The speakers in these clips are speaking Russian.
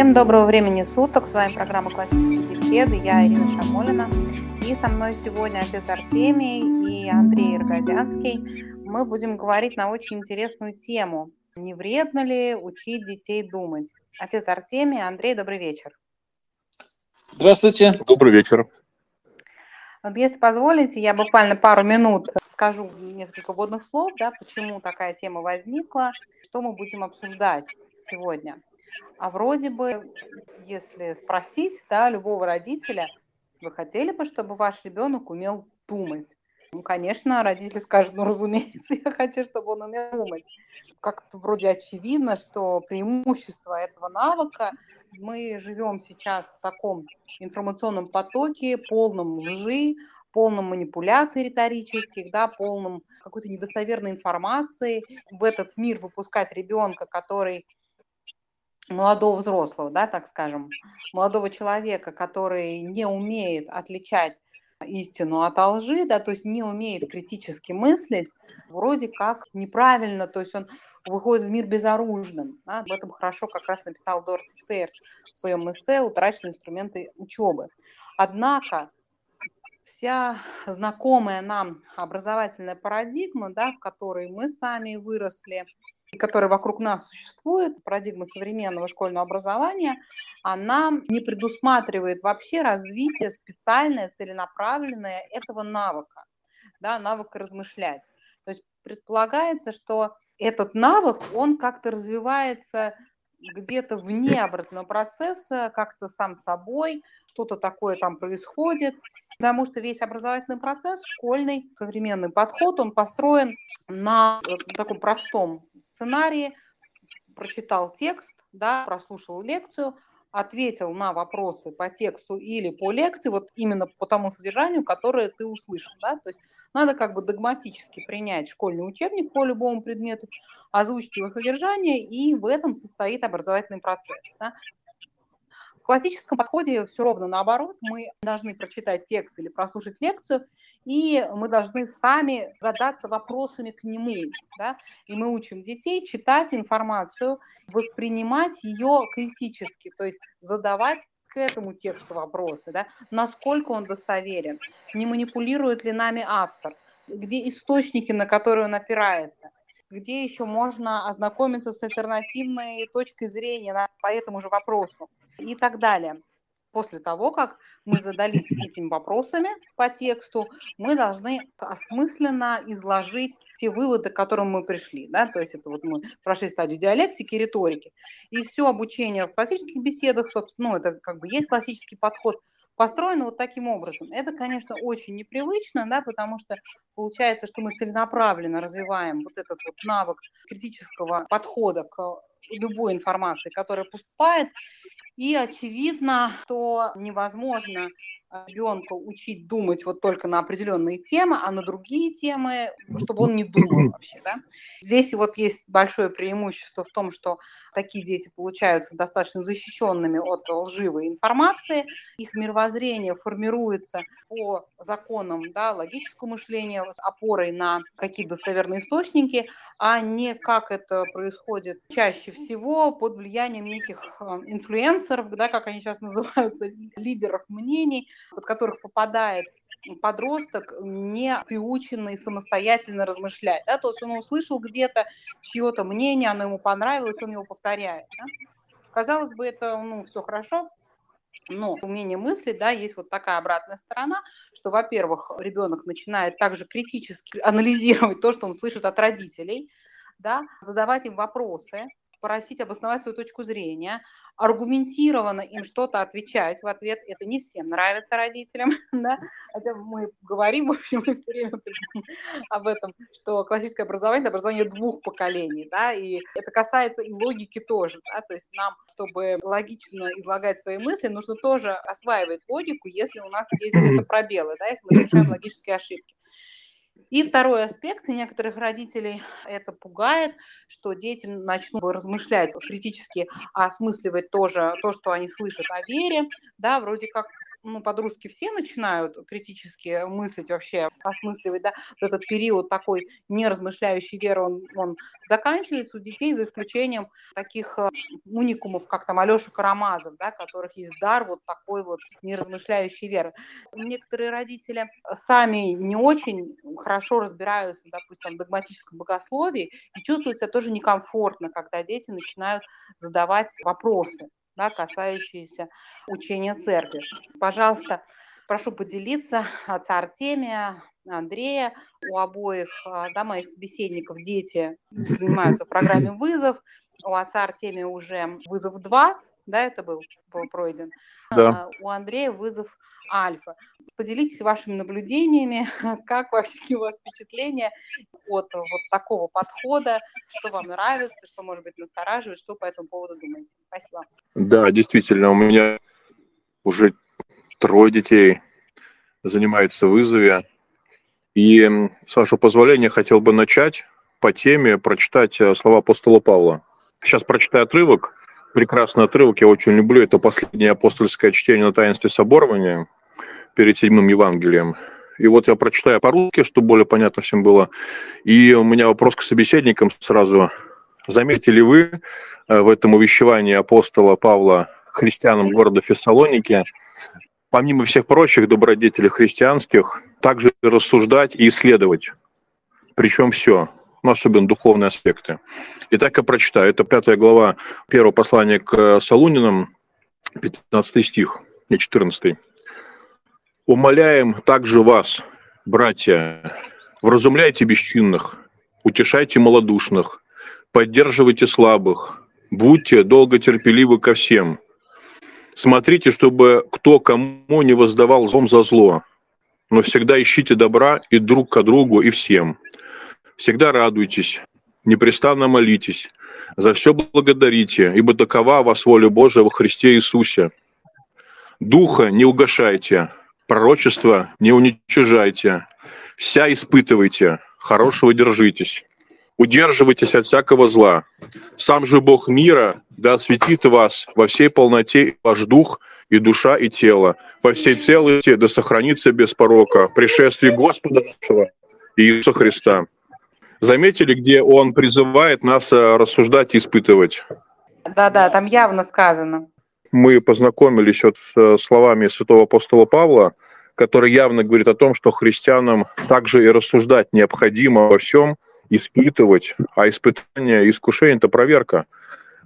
Всем доброго времени суток. С вами программа «Классические беседы». Я Ирина Шамолина. И со мной сегодня отец Артемий и Андрей Иргазянский. Мы будем говорить на очень интересную тему. Не вредно ли учить детей думать? Отец Артемий, Андрей, добрый вечер. Здравствуйте. Добрый вечер. Вот если позволите, я буквально пару минут скажу несколько вводных слов, да, почему такая тема возникла, что мы будем обсуждать сегодня. А вроде бы, если спросить да, любого родителя, вы хотели бы, чтобы ваш ребенок умел думать? Ну, конечно, родители скажут, ну, разумеется, я хочу, чтобы он умел думать. Как-то вроде очевидно, что преимущество этого навыка мы живем сейчас в таком информационном потоке, полном лжи, полном манипуляций риторических, да, полном какой-то недостоверной информации. В этот мир выпускать ребенка, который молодого взрослого, да, так скажем, молодого человека, который не умеет отличать истину от лжи, да, то есть не умеет критически мыслить, вроде как неправильно, то есть он выходит в мир безоружным. Да, об этом хорошо как раз написал Дороти Сейерс в своем эссе «Утраченные инструменты учебы». Однако вся знакомая нам образовательная парадигма, да, в которой мы сами выросли, которая вокруг нас существует, парадигма современного школьного образования, она не предусматривает вообще развитие специальное, целенаправленное этого навыка, да, навыка размышлять. То есть предполагается, что этот навык, он как-то развивается где-то вне образовательного процесса, как-то сам собой, что-то такое там происходит, потому что весь образовательный процесс, школьный, современный подход, он построен на таком простом сценарии, прочитал текст, да, прослушал лекцию, ответил на вопросы по тексту или по лекции, вот именно по тому содержанию, которое ты услышал. Да? То есть надо как бы догматически принять школьный учебник по любому предмету, озвучить его содержание, и в этом состоит образовательный процесс. Да? Классическом подходе все ровно наоборот. Мы должны прочитать текст или прослушать лекцию, и мы должны сами задаться вопросами к нему. Да? И мы учим детей читать информацию, воспринимать ее критически, то есть задавать к этому тексту вопросы, да? насколько он достоверен, не манипулирует ли нами автор, где источники, на которые он опирается, где еще можно ознакомиться с альтернативной точкой зрения по этому же вопросу и так далее после того, как мы задались этими вопросами по тексту, мы должны осмысленно изложить те выводы, к которым мы пришли. Да? То есть это вот мы прошли стадию диалектики риторики. И все обучение в классических беседах, собственно, ну, это как бы есть классический подход, построено вот таким образом. Это, конечно, очень непривычно, да, потому что получается, что мы целенаправленно развиваем вот этот вот навык критического подхода к любой информации, которая поступает, и очевидно, что невозможно ребенка учить думать вот только на определенные темы, а на другие темы, чтобы он не думал вообще. Да? Здесь вот есть большое преимущество в том, что такие дети получаются достаточно защищенными от лживой информации, их мировоззрение формируется по законам да, логического мышления с опорой на какие-то достоверные источники, а не как это происходит чаще всего под влиянием неких э, инфлюенсеров, да, как они сейчас называются, лидеров мнений, под которых попадает подросток, не приученный самостоятельно размышлять. Да? То есть он услышал где-то чье-то мнение, оно ему понравилось, он его повторяет. Да? Казалось бы, это ну, все хорошо, но умение мыслить, да, есть вот такая обратная сторона, что, во-первых, ребенок начинает также критически анализировать то, что он слышит от родителей, да, задавать им вопросы, просить обосновать свою точку зрения, аргументированно им что-то отвечать в ответ. Это не всем нравится родителям, да? хотя мы говорим, в общем, мы все время об этом, что классическое образование – это образование двух поколений, да, и это касается и логики тоже, да, то есть нам, чтобы логично излагать свои мысли, нужно тоже осваивать логику, если у нас есть где-то пробелы, да, если мы совершаем логические ошибки. И второй аспект, некоторых родителей это пугает, что дети начнут размышлять критически, осмысливать тоже то, что они слышат о вере, да, вроде как ну, подростки все начинают критически мыслить вообще, осмысливать, да, вот этот период такой неразмышляющей веры, он, он заканчивается у детей, за исключением таких э, уникумов, как там Алеша Карамазов, да, которых есть дар вот такой вот неразмышляющей веры. Некоторые родители сами не очень хорошо разбираются, допустим, в догматическом богословии и чувствуют себя тоже некомфортно, когда дети начинают задавать вопросы да, касающиеся учения церкви. Пожалуйста, прошу поделиться отца Артемия, Андрея. У обоих а, да, моих собеседников дети занимаются в программе «Вызов». У отца Артемия уже «Вызов 2», да, это был пройден. Да. А, у Андрея «Вызов Альфа». Поделитесь вашими наблюдениями, как вообще у вас впечатления от вот такого подхода, что вам нравится, что, может быть, настораживает, что по этому поводу думаете. Спасибо. Да, действительно, у меня уже трое детей занимается вызове. И, с вашего позволения, хотел бы начать по теме прочитать э, слова апостола Павла. Сейчас прочитаю отрывок, прекрасный отрывок, я очень люблю. Это последнее апостольское чтение на таинстве соборования перед седьмым Евангелием. И вот я прочитаю по-русски, чтобы более понятно всем было. И у меня вопрос к собеседникам сразу. Заметили вы э, в этом увещевании апостола Павла христианам города Фессалоники, помимо всех прочих добродетелей христианских, также рассуждать и исследовать. Причем все, ну, особенно духовные аспекты. Итак, я прочитаю. Это пятая глава первого послания к Солунинам, 15 стих, не 14. Умоляем также вас, братья, вразумляйте бесчинных, утешайте малодушных, поддерживайте слабых, будьте долготерпеливы ко всем. Смотрите, чтобы кто кому не воздавал злом за зло, но всегда ищите добра и друг к другу, и всем. Всегда радуйтесь, непрестанно молитесь, за все благодарите, ибо такова вас воля Божия во Христе Иисусе. Духа не угашайте, Пророчество не уничижайте, вся испытывайте, хорошего держитесь. Удерживайтесь от всякого зла. Сам же Бог мира да осветит вас во всей полноте ваш дух и душа и тело, во всей целости да сохранится без порока пришествие Господа нашего Иисуса Христа. Заметили, где Он призывает нас э, рассуждать и испытывать? Да-да, там явно сказано мы познакомились вот с э, словами святого апостола Павла, который явно говорит о том, что христианам также и рассуждать необходимо во всем, испытывать, а испытание искушение – это проверка.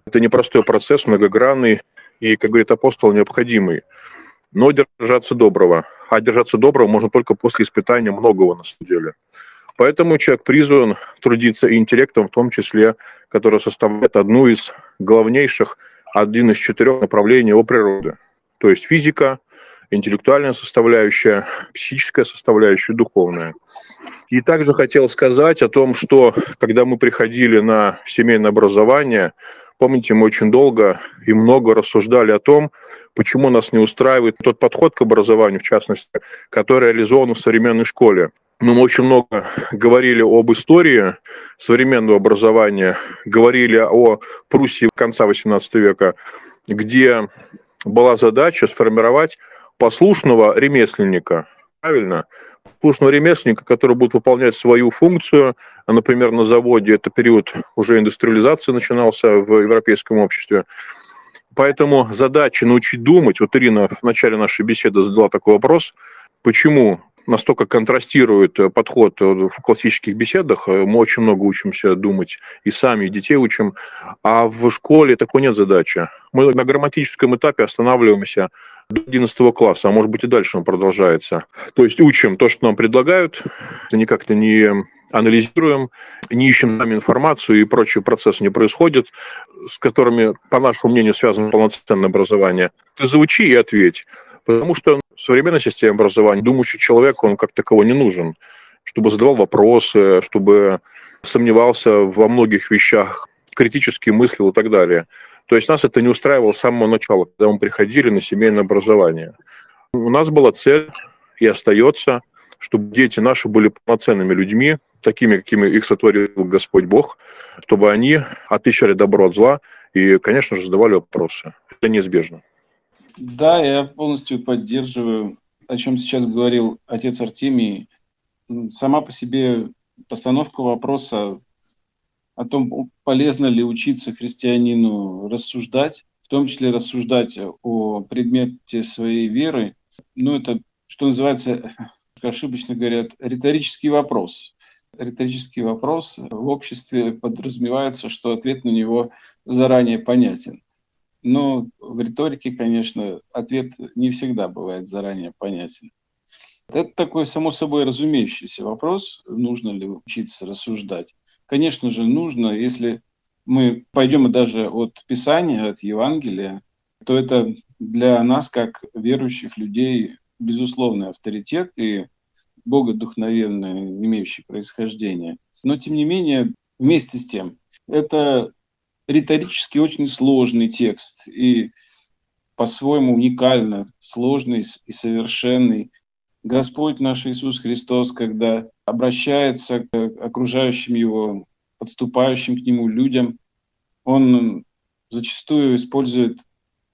Это непростой процесс, многогранный и, как говорит апостол, необходимый. Но держаться доброго. А держаться доброго можно только после испытания многого на самом деле. Поэтому человек призван трудиться и интеллектом, в том числе, который составляет одну из главнейших один из четырех направлений о природе. То есть физика, интеллектуальная составляющая, психическая составляющая, духовная. И также хотел сказать о том, что когда мы приходили на семейное образование, помните, мы очень долго и много рассуждали о том, почему нас не устраивает тот подход к образованию, в частности, который реализован в современной школе. Но мы очень много говорили об истории современного образования, говорили о Пруссии конца XVIII века, где была задача сформировать послушного ремесленника, правильно? Послушного ремесленника, который будет выполнять свою функцию, например, на заводе, это период уже индустриализации начинался в европейском обществе, Поэтому задача научить думать, вот Ирина в начале нашей беседы задала такой вопрос, почему настолько контрастирует э, подход э, в классических беседах. Э, мы очень много учимся думать и сами, и детей учим. А в школе такой нет задачи. Мы на грамматическом этапе останавливаемся до 11 класса, а может быть и дальше он продолжается. То есть учим то, что нам предлагают, никак-то не анализируем, не ищем сами информацию и прочие процессы не происходят, с которыми, по нашему мнению, связано полноценное образование. Ты заучи и ответь. Потому что в современной системе образования думающий человек, он как таковой не нужен, чтобы задавал вопросы, чтобы сомневался во многих вещах, критически мыслил и так далее. То есть нас это не устраивало с самого начала, когда мы приходили на семейное образование. У нас была цель и остается, чтобы дети наши были полноценными людьми, такими, какими их сотворил Господь Бог, чтобы они отличали добро от зла и, конечно же, задавали вопросы. Это неизбежно. Да, я полностью поддерживаю, о чем сейчас говорил отец Артемий. Сама по себе постановка вопроса о том, полезно ли учиться христианину рассуждать, в том числе рассуждать о предмете своей веры, ну, это, что называется, ошибочно говорят, риторический вопрос. Риторический вопрос в обществе подразумевается, что ответ на него заранее понятен. Но в риторике, конечно, ответ не всегда бывает заранее понятен. Это такой само собой разумеющийся вопрос, нужно ли учиться рассуждать. Конечно же, нужно, если мы пойдем даже от Писания, от Евангелия, то это для нас, как верующих людей, безусловный авторитет и богодухновенное, имеющее происхождение. Но, тем не менее, вместе с тем, это риторически очень сложный текст и по-своему уникально сложный и совершенный. Господь наш Иисус Христос, когда обращается к окружающим Его, подступающим к Нему людям, Он зачастую использует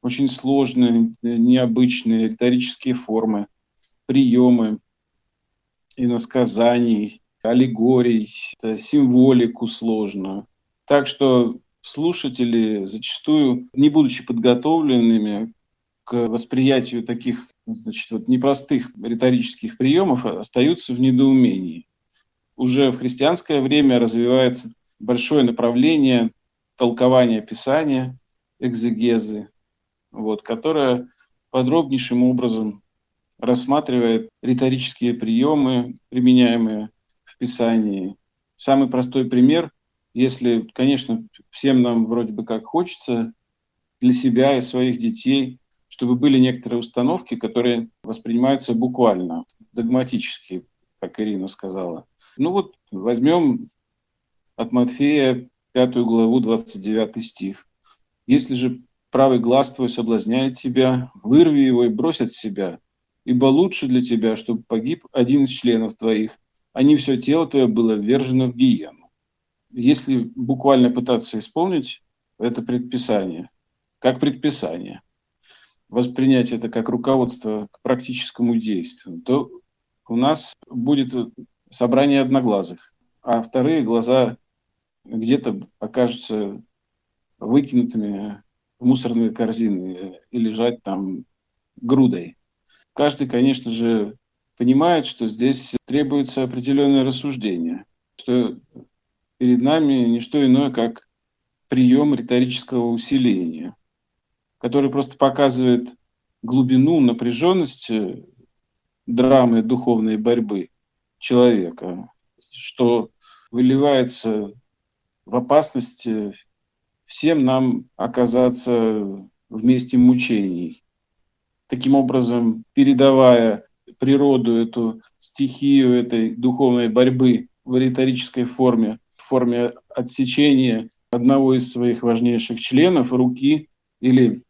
очень сложные, необычные риторические формы, приемы, иносказаний, аллегорий, символику сложную. Так что слушатели зачастую, не будучи подготовленными к восприятию таких значит, вот непростых риторических приемов, остаются в недоумении. Уже в христианское время развивается большое направление толкования Писания, экзегезы, вот, которое подробнейшим образом рассматривает риторические приемы, применяемые в Писании. Самый простой пример, если, конечно, всем нам вроде бы как хочется для себя и своих детей, чтобы были некоторые установки, которые воспринимаются буквально, догматически, как Ирина сказала. Ну вот возьмем от Матфея 5 главу 29 стих. Если же правый глаз твой соблазняет тебя, вырви его и брось от себя, ибо лучше для тебя, чтобы погиб один из членов твоих, а не все тело твое было ввержено в гиену. Если буквально пытаться исполнить это предписание, как предписание, воспринять это как руководство к практическому действию, то у нас будет собрание одноглазых, а вторые глаза где-то окажутся выкинутыми в мусорные корзины и лежать там грудой. Каждый, конечно же, понимает, что здесь требуется определенное рассуждение, что перед нами не что иное, как прием риторического усиления, который просто показывает глубину напряженности драмы духовной борьбы человека, что выливается в опасности всем нам оказаться в месте мучений. Таким образом, передавая природу, эту стихию этой духовной борьбы в риторической форме, форме отсечения одного из своих важнейших членов, руки или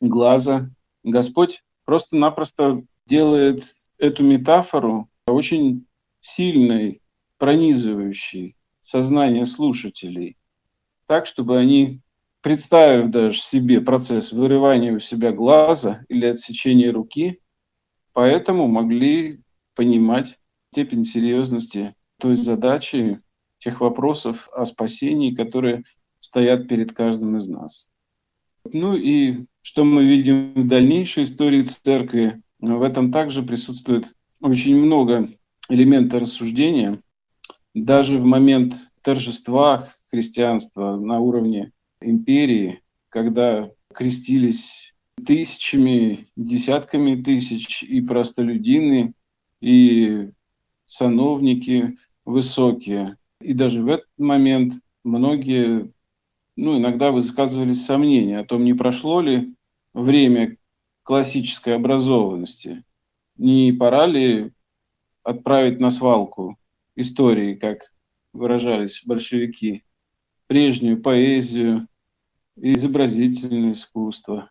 глаза, Господь просто-напросто делает эту метафору очень сильной, пронизывающей сознание слушателей – так, чтобы они, представив даже себе процесс вырывания у себя глаза или отсечения руки, поэтому могли понимать степень серьезности той задачи, тех вопросов о спасении, которые стоят перед каждым из нас. Ну и что мы видим в дальнейшей истории церкви, в этом также присутствует очень много элементов рассуждения. Даже в момент торжества христианства на уровне империи, когда крестились тысячами, десятками тысяч и простолюдины, и сановники высокие. И даже в этот момент многие, ну, иногда высказывались сомнения о том, не прошло ли время классической образованности, не пора ли отправить на свалку истории, как выражались большевики прежнюю поэзию, изобразительное искусство,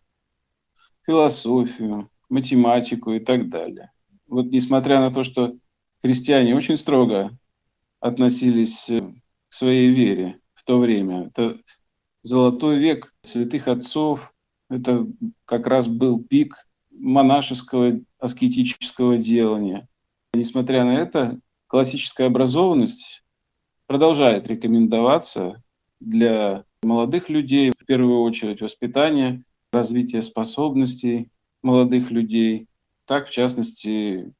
философию, математику и так далее. Вот несмотря на то, что христиане очень строго относились э, к своей вере в то время, это золотой век святых отцов, Это как раз был пик монашеского аскетического делания. Несмотря на это, классическая образованность продолжает рекомендоваться для молодых людей, в первую очередь воспитание, развитие способностей молодых людей. Так, в частности,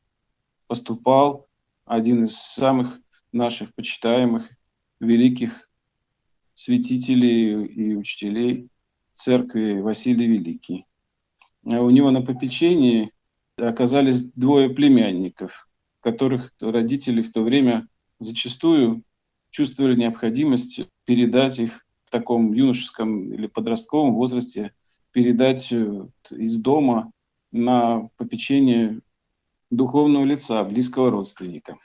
поступал один из самых наших почитаемых великих святителей и учителей церкви Василий Великий. А у него на попечении оказались двое племянников, которых родители в то время зачастую чувствовали необходимость передать их в таком юношеском или подростковом возрасте, передать э, из дома на попечение духовного лица, близкого родственника.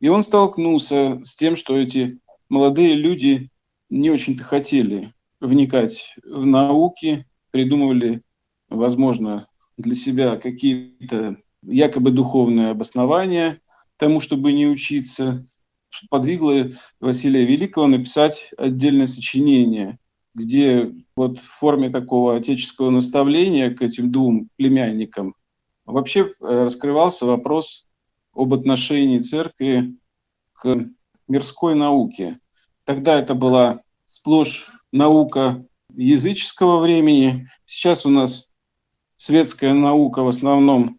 И он столкнулся с тем, что эти молодые люди не очень-то хотели вникать в науки, придумывали, возможно, для себя какие-то якобы духовные обоснования тому, чтобы не учиться, подвигло Василия Великого написать отдельное сочинение, где вот в форме такого отеческого наставления к этим двум племянникам вообще э, раскрывался вопрос об отношении церкви к мирской науке. Тогда это была сплошь наука языческого времени. Сейчас у нас светская наука в основном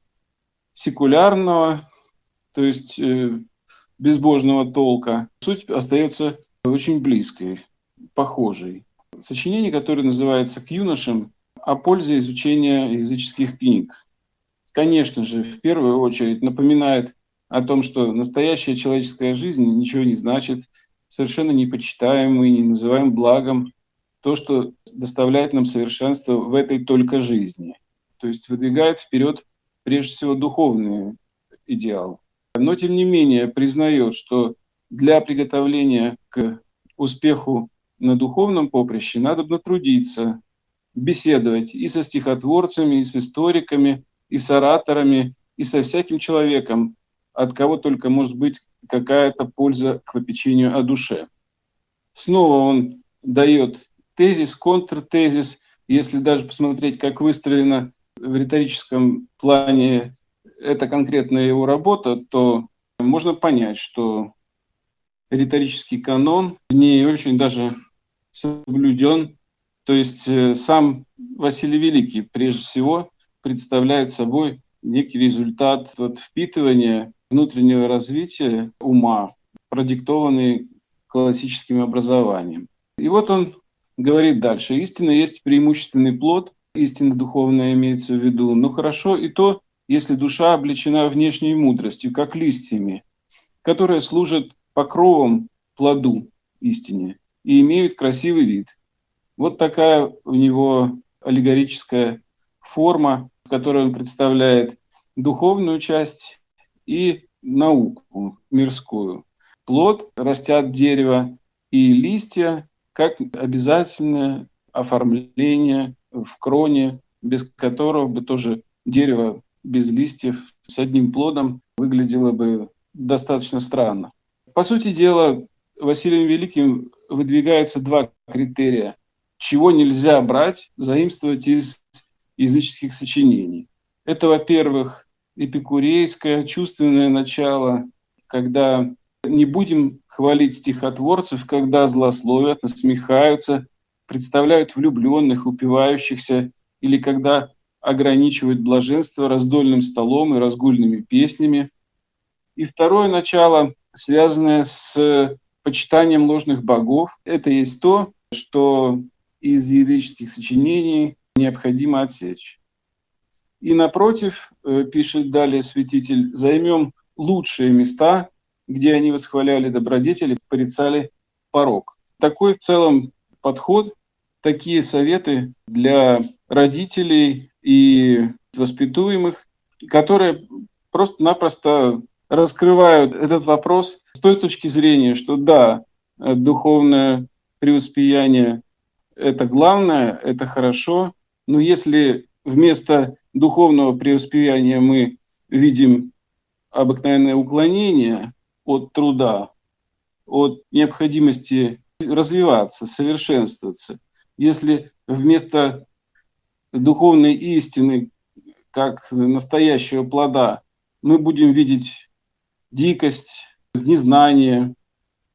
секулярного, то есть э, безбожного толка. Суть остается очень близкой, похожей. Сочинение, которое называется «К юношам» о пользе изучения языческих книг. Конечно же, в первую очередь напоминает о том, что настоящая человеческая жизнь ничего не значит, совершенно не почитаем и не называем благом то, что доставляет нам совершенство в этой только жизни. То есть выдвигает вперед прежде всего духовные идеалы. Но тем не менее признает, что для приготовления к успеху на духовном поприще надо натрудиться, беседовать и со стихотворцами, и с историками, и с ораторами, и со всяким человеком, от кого только может быть какая-то польза к попечению о душе. Снова он дает тезис, контртезис. Если даже посмотреть, как выстроена в риторическом плане эта конкретная его работа, то можно понять, что риторический канон не очень даже соблюден. То есть э, сам Василий Великий прежде всего представляет собой некий результат вот, впитывания внутреннего развития ума, продиктованный классическим образованием. И вот он говорит дальше. Истина есть преимущественный плод, истина духовная имеется в виду, но хорошо и то, если душа облечена внешней мудростью, как листьями, которые служат покровом плоду истине и имеют красивый вид. Вот такая у него аллегорическая форма, в которой он представляет духовную часть и науку мирскую. Плод растят дерево и листья как обязательное оформление в кроне, без которого бы тоже дерево без листьев с одним плодом выглядело бы достаточно странно. По сути дела, Василием Великим выдвигается два критерия. Чего нельзя брать, заимствовать из языческих сочинений. Это, во-первых, эпикурейское чувственное начало, когда не будем хвалить стихотворцев, когда злословят, насмехаются, представляют влюбленных, упивающихся, или когда ограничивают блаженство раздольным столом и разгульными песнями. И второе начало, связанное с почитанием ложных богов, это есть то, что из языческих сочинений необходимо отсечь. И напротив, пишет далее святитель, займем лучшие места, где они восхваляли добродетели, порицали порог. Такой в целом подход, такие советы для родителей и воспитуемых, которые просто-напросто раскрывают этот вопрос с той точки зрения, что да, духовное преуспеяние – это главное, это хорошо, но если вместо духовного преуспеяния мы видим обыкновенное уклонение от труда, от необходимости развиваться, совершенствоваться. Если вместо духовной истины как настоящего плода, мы будем видеть дикость, незнание,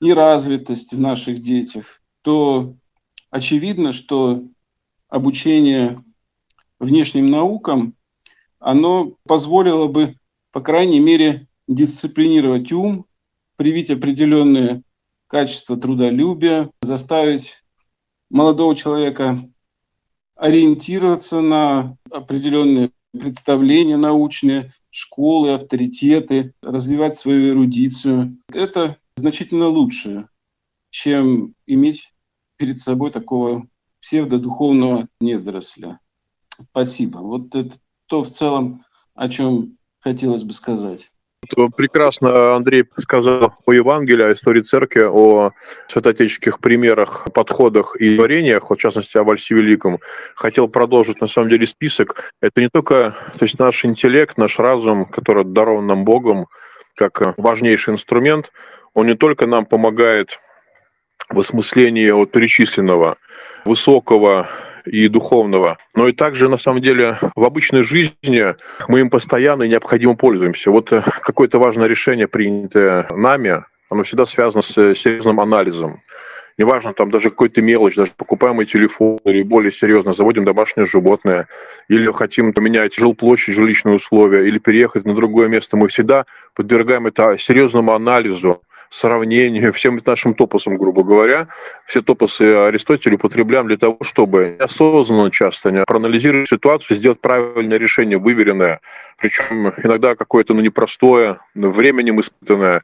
неразвитость в наших детях, то очевидно, что обучение внешним наукам, оно позволило бы, по крайней мере, дисциплинировать ум, привить определенные качества трудолюбия, заставить молодого человека ориентироваться на определенные представления научные, школы, авторитеты, развивать свою эрудицию. Это значительно лучше, чем иметь перед собой такого псевдодуховного недоросля. Спасибо. Вот это то в целом, о чем хотелось бы сказать. Прекрасно Андрей сказал о Евангелии, о истории церкви, о святоотеческих примерах, подходах и творениях, в частности, о Вальсе Великом. Хотел продолжить, на самом деле, список. Это не только то есть наш интеллект, наш разум, который дарован нам Богом, как важнейший инструмент, он не только нам помогает в осмыслении от перечисленного высокого и духовного, но и также, на самом деле, в обычной жизни мы им постоянно и необходимо пользуемся. Вот э, какое-то важное решение, принятое нами, оно всегда связано с э, серьезным анализом. Неважно, там даже какой-то мелочь, даже покупаемый телефон или более серьезно, заводим домашнее животное, или хотим поменять жилплощадь, жилищные условия, или переехать на другое место, мы всегда подвергаем это серьезному анализу, сравнению, всем нашим топосам, грубо говоря. Все топосы Аристотеля употребляем для того, чтобы осознанно часто не проанализировать ситуацию, сделать правильное решение, выверенное, причем иногда какое-то ну, непростое, временем испытанное.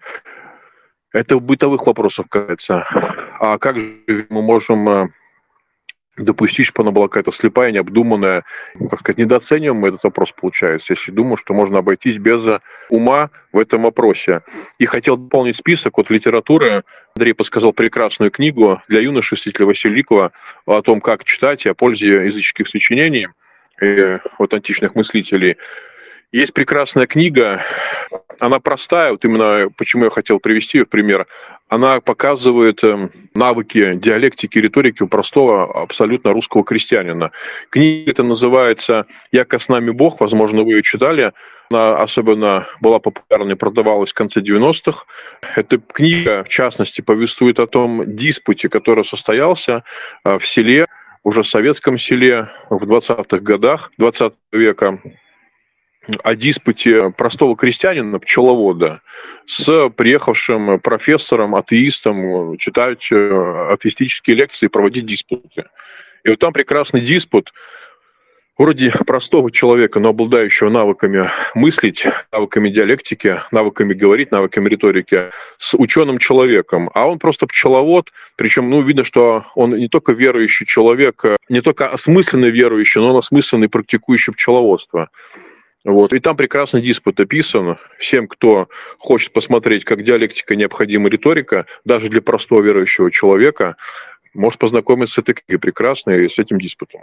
Это в бытовых вопросах касается. А как же мы можем э, допустить, чтобы она была какая-то слепая, необдуманная. Как сказать, недооцениваем этот вопрос, получается, если думаю, что можно обойтись без ума в этом вопросе. И хотел дополнить список от литературы. Андрей подсказал прекрасную книгу для юноши святителя Василикова о том, как читать и о пользе языческих сочинений и от античных мыслителей. Есть прекрасная книга, она простая, вот именно почему я хотел привести ее в пример. Она показывает эм, навыки диалектики риторики у простого абсолютно русского крестьянина. Книга эта называется «Яко с нами Бог», возможно, вы ее читали. Она особенно была популярна и продавалась в конце 90-х. Эта книга, в частности, повествует о том диспуте, который состоялся э, в селе, уже в советском селе в 20-х годах 20 века о диспуте простого крестьянина, пчеловода, с приехавшим профессором, атеистом, читать э, атеистические лекции, проводить диспуты. И вот там прекрасный диспут, вроде простого человека, но обладающего навыками мыслить, навыками диалектики, навыками говорить, навыками риторики, с ученым человеком. А он просто пчеловод, причем, ну, видно, что он не только верующий человек, не только осмысленный верующий, но он осмысленный практикующий пчеловодство. Вот. И там прекрасный диспут описан. Всем, кто хочет посмотреть, как диалектика необходима риторика, даже для простого верующего человека, может познакомиться с этой книгой прекрасной и с этим диспутом.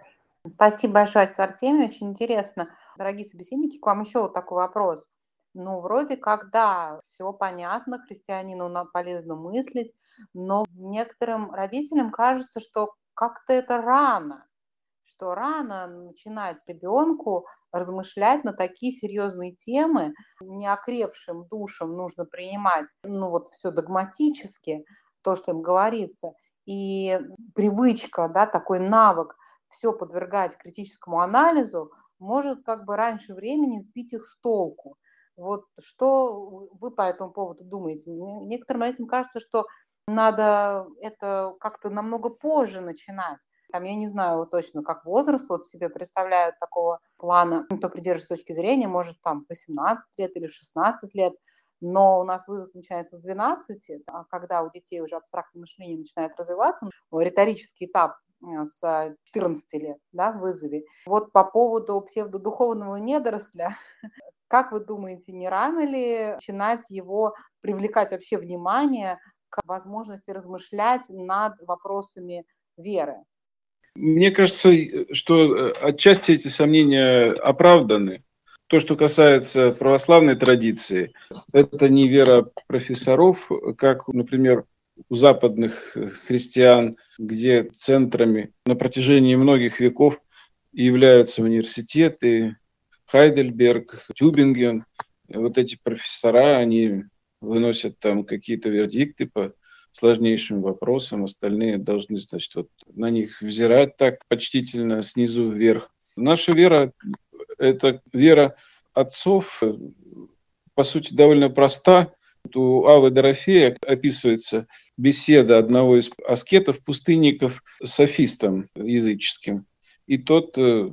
Спасибо большое, Отец Артемий, очень интересно. Дорогие собеседники, к вам еще вот такой вопрос. Ну, вроде как, да, все понятно, христианину полезно мыслить, но некоторым родителям кажется, что как-то это рано что рано начинать ребенку размышлять на такие серьезные темы, неокрепшим душам нужно принимать, ну вот все догматически, то, что им говорится, и привычка, да, такой навык все подвергать критическому анализу может как бы раньше времени сбить их с толку. Вот что вы по этому поводу думаете? Некоторым этим кажется, что надо это как-то намного позже начинать. Там, я не знаю точно, как возраст вот себе представляют такого плана, кто придерживается точки зрения, может там 18 лет или 16 лет, но у нас возраст начинается с 12, а когда у детей уже абстрактное мышление начинает развиваться, риторический этап э, с 14 лет да, в вызове. Вот по поводу псевдодуховного недоросля, как вы думаете, не рано ли начинать его привлекать вообще внимание к возможности размышлять над вопросами веры? Мне кажется, что э, отчасти эти сомнения оправданы. То, что касается православной традиции, это не вера профессоров, как, например, у западных христиан, где центрами на протяжении многих веков являются университеты, Хайдельберг, Тюбинген. Вот эти профессора, они выносят там какие-то вердикты по сложнейшим вопросам, остальные должны, значит, вот на них взирать так почтительно снизу вверх. Наша вера – это вера отцов, по сути, довольно проста. У Авы Дорофея описывается беседа одного из аскетов, пустынников, с софистом языческим. И тот э,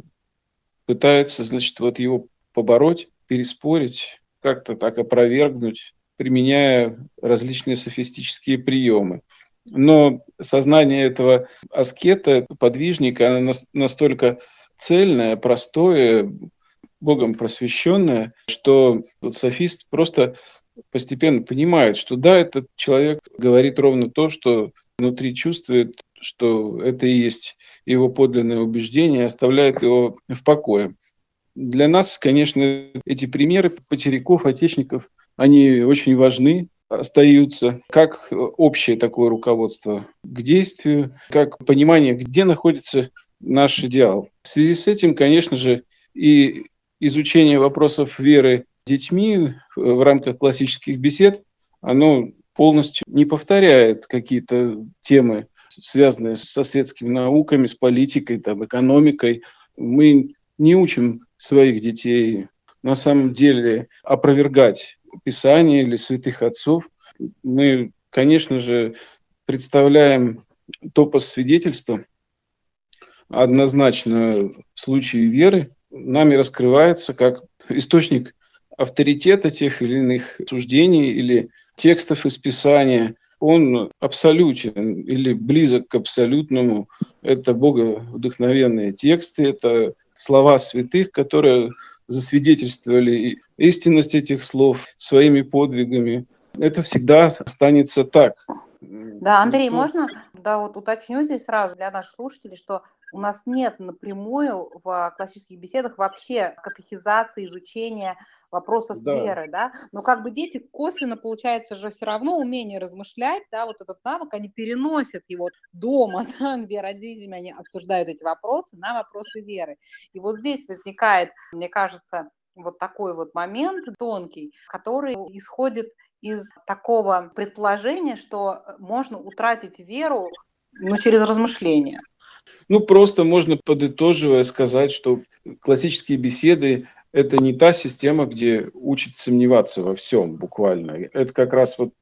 пытается, значит, вот его побороть, переспорить, как-то так опровергнуть, применяя различные софистические приемы. Но сознание этого аскета, подвижника, оно настолько цельное, простое, Богом просвещенное, что вот софист просто постепенно понимает, что да, этот человек говорит ровно то, что внутри чувствует, что это и есть его подлинное убеждение, оставляет его в покое. Для нас, конечно, эти примеры потеряков, отечников, они очень важны, остаются как общее такое руководство к действию, как понимание, где находится наш идеал. В связи с этим, конечно же, и изучение вопросов веры детьми в рамках классических бесед, оно полностью не повторяет какие-то темы, связанные со светскими науками, с политикой, там, экономикой. Мы не учим своих детей на самом деле опровергать Писание или святых отцов. Мы, конечно же, представляем топос свидетельства однозначно в случае веры нами раскрывается как источник авторитета тех или иных суждений или текстов из Писания. Он абсолютен или близок к абсолютному. Это боговдохновенные тексты, это слова святых, которые засвидетельствовали истинность этих слов своими подвигами. Это всегда останется так. Да, Андрей, можно да, вот уточню здесь сразу для наших слушателей, что у нас нет напрямую в классических беседах вообще катехизации, изучения вопросов да. веры, да, но как бы дети косвенно, получается же, все равно умение размышлять, да, вот этот навык, они переносят его дома, да, где родителями они обсуждают эти вопросы, на вопросы веры. И вот здесь возникает, мне кажется, вот такой вот момент тонкий, который исходит из такого предположения, что можно утратить веру ну, через размышления. Ну, просто можно подытоживая сказать, что классические беседы – это не та система, где учат сомневаться во всем буквально. Это как раз вот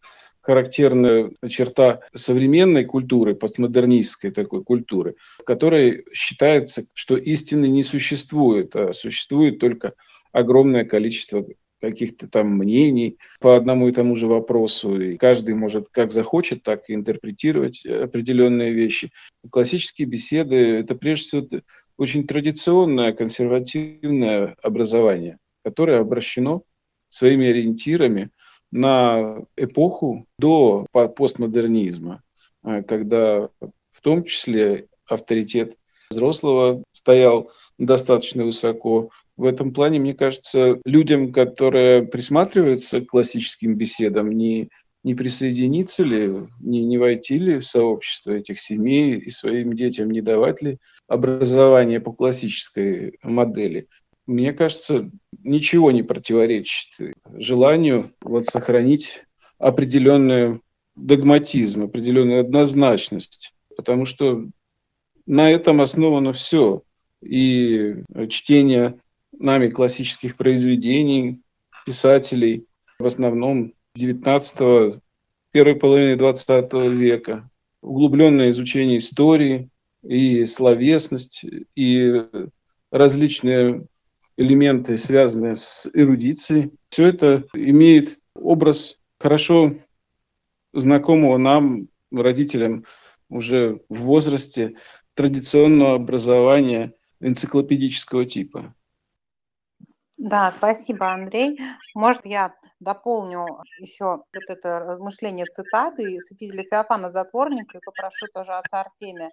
характерная черта современной культуры, постмодернистской такой культуры, в которой считается, что истины не существует, а существует только огромное количество каких-то там мнений по одному и тому же вопросу. И каждый может как захочет, так и интерпретировать определенные вещи. Классические беседы – это прежде всего очень традиционное, консервативное образование, которое обращено своими ориентирами на эпоху до постмодернизма, а, когда в том числе авторитет взрослого стоял достаточно высоко, в этом плане, мне кажется, людям, которые присматриваются к классическим беседам, не, не присоединиться ли, не, не войти ли в сообщество этих семей и своим детям не давать ли образование по классической модели. Мне кажется, ничего не противоречит желанию вот сохранить определенный догматизм, определенную однозначность, потому что на этом основано все. И чтение нами классических произведений, писателей, в основном 19 первой половины 20 века, углубленное изучение истории и словесность, и различные элементы, связанные с эрудицией. Все это имеет образ хорошо знакомого нам, родителям, уже в возрасте традиционного образования энциклопедического типа. Да, спасибо, Андрей. Может, я дополню еще вот это размышление цитаты святителя Феофана Затворника и попрошу тоже отца Артемия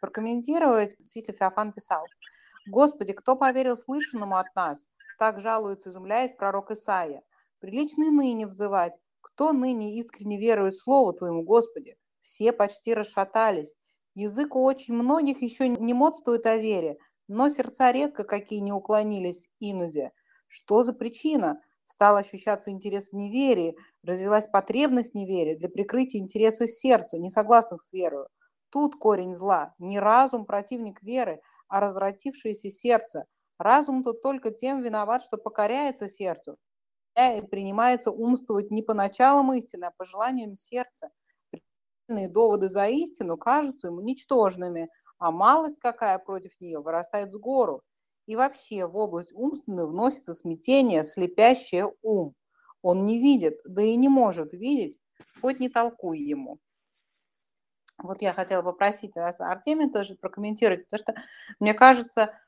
прокомментировать. Святитель Феофан писал, «Господи, кто поверил слышанному от нас? Так жалуется, изумляясь, пророк Исаия. Прилично и ныне взывать. Кто ныне искренне верует Слову Твоему, Господи? Все почти расшатались. Язык у очень многих еще не модствует о вере. Но сердца редко какие не уклонились инуде. Что за причина? Стал ощущаться интерес в неверии, развилась потребность в неверии для прикрытия интереса сердца, не согласных с верой. Тут корень зла, не разум противник веры, а развратившееся сердце. Разум тут только тем виноват, что покоряется сердцу и принимается умствовать не по началам истины, а по желаниям сердца. Причинные доводы за истину кажутся ему ничтожными, а малость какая против нее вырастает с гору. И вообще в область умственную вносится смятение, слепящее ум. Он не видит, да и не может видеть, хоть не толкуй ему. Вот я хотела попросить вас, Артемия, тоже прокомментировать, потому что, мне кажется,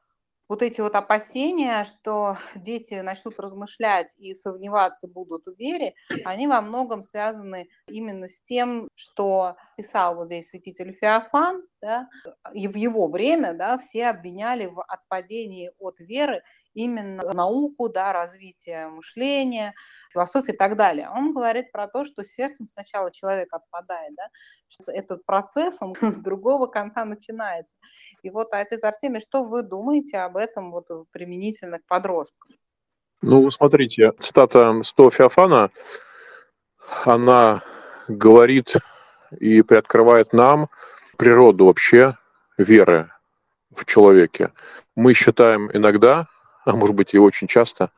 вот эти вот опасения, что дети начнут размышлять и сомневаться будут в вере, они во многом связаны именно с тем, что писал вот здесь святитель Феофан, да, и в его время да, все обвиняли в отпадении от веры именно науку, да, развитие мышления, философии и так далее. Он говорит про то, что сердцем сначала человек отпадает, да, что этот процесс, он с другого конца начинается. И вот, отец Артемий, что вы думаете об этом вот применительно к подросткам? Ну, смотрите, цитата 100 Феофана, она говорит и приоткрывает нам природу вообще веры в человеке. Мы считаем иногда, а может быть и очень часто,